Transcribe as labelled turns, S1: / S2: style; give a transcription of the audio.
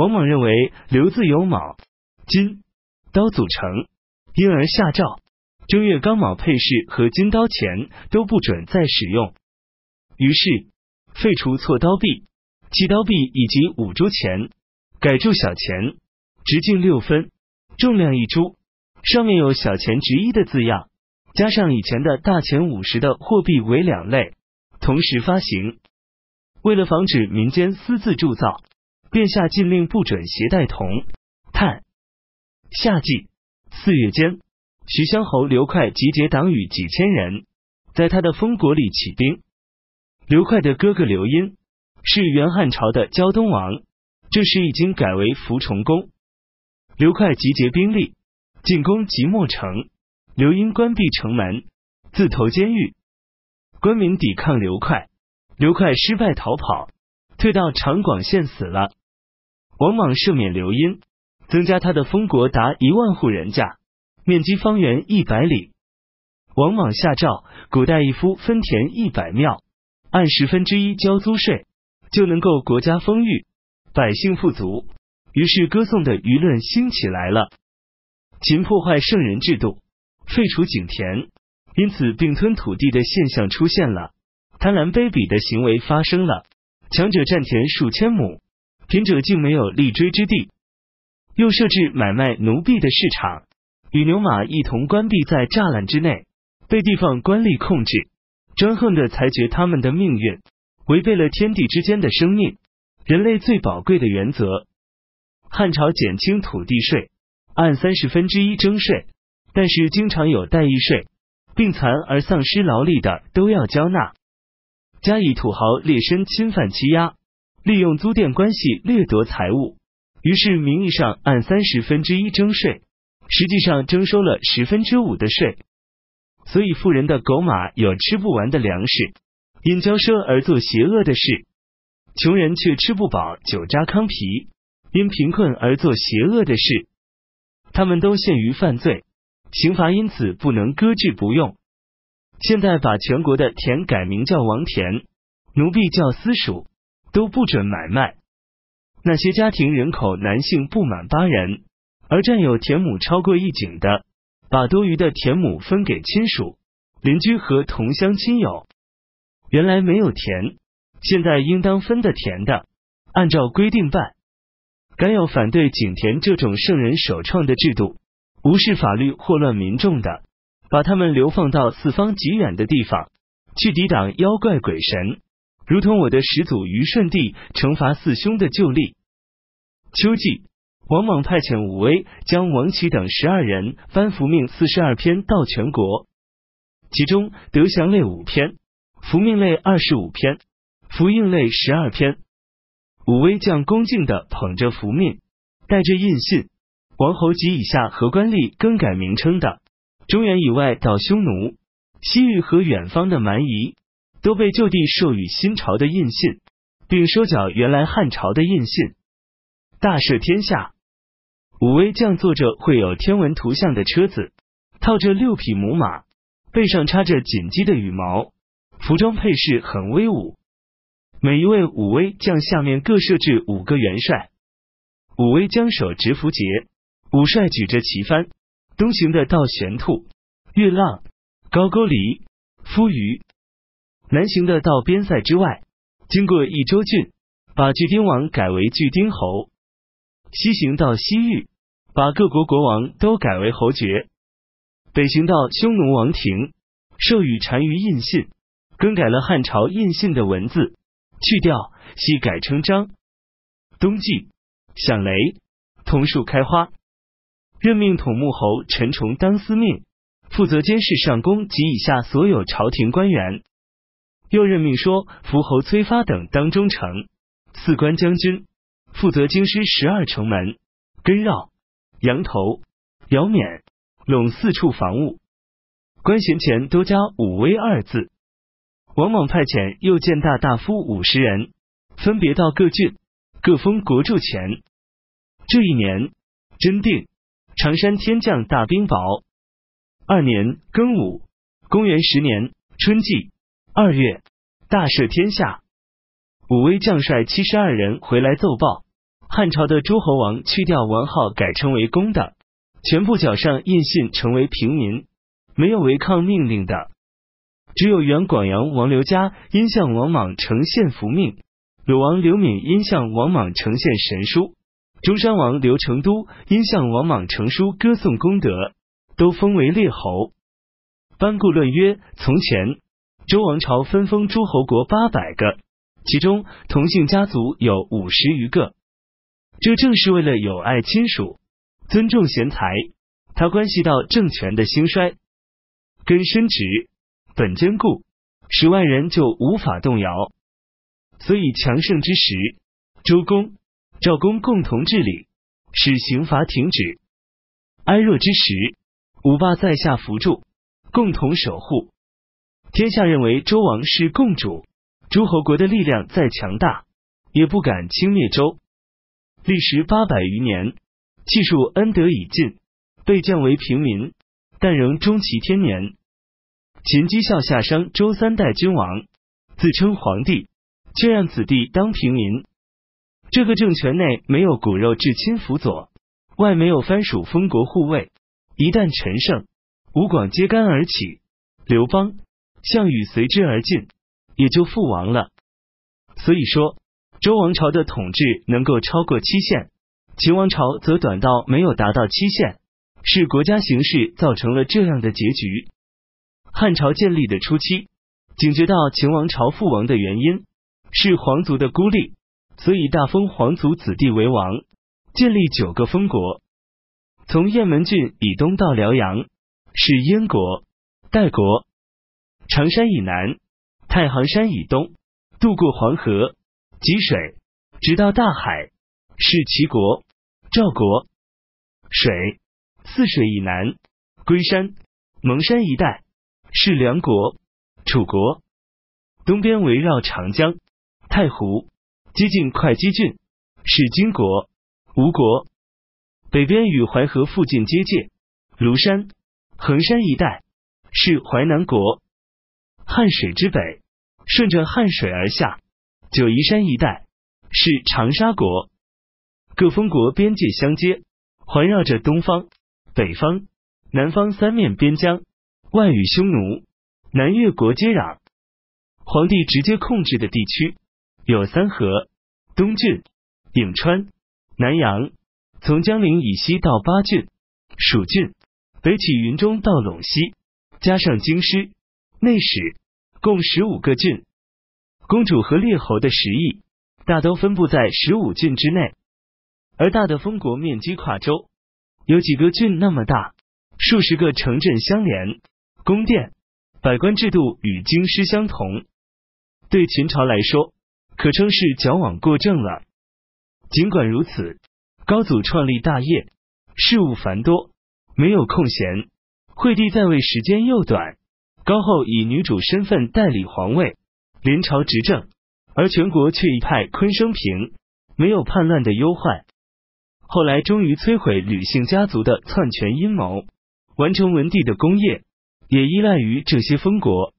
S1: 王莽认为刘字由卯、金、刀组成，因而下诏，正月刚卯配饰和金刀钱都不准再使用。于是废除错刀币、七刀币以及五铢钱，改铸小钱，直径六分，重量一铢，上面有小钱直一的字样，加上以前的大钱五十的货币为两类，同时发行。为了防止民间私自铸造。便下禁令，不准携带铜、炭。夏季。四月间，徐乡侯刘快集结党羽几千人，在他的封国里起兵。刘快的哥哥刘英是元汉朝的胶东王，这时已经改为福崇公。刘快集结兵力。进攻即墨城，刘英关闭城门，自投监狱。官民抵抗刘快，刘快失败逃跑，退到长广县死了。王莽赦免刘英，增加他的封国达一万户人家，面积方圆一百里。王莽下诏，古代一夫分田一百庙，按十分之一交租税，就能够国家丰裕，百姓富足。于是歌颂的舆论兴起来了。秦破坏圣人制度，废除井田，因此并吞土地的现象出现了，贪婪卑鄙的行为发生了，强者占田数千亩。贫者竟没有立锥之地，又设置买卖奴婢的市场，与牛马一同关闭在栅栏之内，被地方官吏控制，专横的裁决他们的命运，违背了天地之间的生命，人类最宝贵的原则。汉朝减轻土地税，按三十分之一征税，但是经常有代役税，病残而丧失劳力的都要交纳，加以土豪劣绅侵犯欺压。利用租佃关系掠夺财物，于是名义上按三十分之一征税，实际上征收了十分之五的税。所以富人的狗马有吃不完的粮食，因骄奢而做邪恶的事；穷人却吃不饱酒渣糠皮，因贫困而做邪恶的事。他们都陷于犯罪，刑罚因此不能搁置不用。现在把全国的田改名叫王田，奴婢叫私属。都不准买卖。那些家庭人口男性不满八人，而占有田亩超过一井的，把多余的田亩分给亲属、邻居和同乡亲友。原来没有田，现在应当分的田的，按照规定办。敢有反对井田这种圣人首创的制度，无视法律、祸乱民众的，把他们流放到四方极远的地方，去抵挡妖怪鬼神。如同我的始祖虞舜帝惩罚四兄的旧例。秋季，王莽派遣武威将王启等十二人颁符命四十二篇到全国，其中德祥类五篇，符命类二十五篇，符印类十二篇。武威将恭敬的捧着符命，带着印信，王侯及以下和官吏更改名称的，中原以外到匈奴、西域和远方的蛮夷。都被就地授予新朝的印信，并收缴原来汉朝的印信。大赦天下，武威将坐着绘有天文图像的车子，套着六匹母马，背上插着锦鸡的羽毛，服装配饰很威武。每一位武威将下面各设置五个元帅。武威将手执符节，武帅举着旗幡，东行的到玄兔、月浪、高句丽、夫余。南行的到边塞之外，经过益州郡，把巨丁王改为巨丁侯；西行到西域，把各国国王都改为侯爵；北行到匈奴王庭，授予单于印信，更改了汉朝印信的文字，去掉西改称章。冬季响雷，桐树开花，任命统木侯陈崇当司命，负责监视上宫及以下所有朝廷官员。又任命说伏侯崔发等当中丞、四关将军，负责京师十二城门、根绕、羊头、姚冕、陇四处防务。官衔前都加武威二字。王莽派遣右建大大夫五十人，分别到各郡，各封国柱前。这一年，真定。常山天降大冰雹。二年庚午，公元十年春季。二月，大赦天下。武威将帅七十二人回来奏报，汉朝的诸侯王去掉王号，改称为公的，全部脚上印信，成为平民，没有违抗命令的。只有原广阳王刘嘉因向王莽呈献福命，鲁王刘敏因向王莽呈献神书，中山王刘成都因向王莽呈书歌颂功德，都封为列侯。班固论曰：从前周王朝分封诸侯国八百个，其中同姓家族有五十余个。这正是为了友爱亲属，尊重贤才，它关系到政权的兴衰，根深植，本坚固，使万人就无法动摇。所以强盛之时，周公、赵公共同治理，使刑罚停止；哀弱之时，五霸在下扶助，共同守护。天下认为周王是共主，诸侯国的力量再强大，也不敢轻蔑周。历时八百余年，气数恩德已尽，被降为平民，但仍终其天年。秦讥笑夏商周三代君王，自称皇帝，却让子弟当平民。这个政权内没有骨肉至亲辅佐，外没有藩属封国护卫，一旦陈胜、吴广揭竿而起，刘邦、项羽随之而进，也就覆亡了。所以说。周王朝的统治能够超过期限，秦王朝则短到没有达到期限，是国家形势造成了这样的结局。汉朝建立的初期，警觉到秦王朝覆亡的原因是皇族的孤立，所以大封皇族子弟为王，建立九个封国，从雁门郡以东到辽阳是燕国、代国；长山以南、太行山以东，渡过黄河。积水直到大海，是齐国、赵国；水泗水以南，龟山、蒙山一带是梁国、楚国；东边围绕长江、太湖，接近会稽郡，是金国、吴国；北边与淮河附近接界，庐山、衡山一带是淮南国；汉水之北，顺着汉水而下。九嶷山一带是长沙国，各封国边界相接，环绕着东方、北方、南方三面边疆，外与匈奴、南越国接壤。皇帝直接控制的地区有三河、东郡、颍川、南阳，从江陵以西到巴郡、蜀郡，北起云中到陇西，加上京师、内史，共十五个郡。公主和列侯的食邑大都分布在十五郡之内，而大的封国面积跨州，有几个郡那么大，数十个城镇相连，宫殿、百官制度与京师相同。对秦朝来说，可称是矫枉过正了。尽管如此，高祖创立大业，事务繁多，没有空闲。惠帝在位时间又短，高后以女主身份代理皇位。临朝执政，而全国却一派坤生平，没有叛乱的忧患。后来终于摧毁吕姓家族的篡权阴谋，完成文帝的功业，也依赖于这些封国。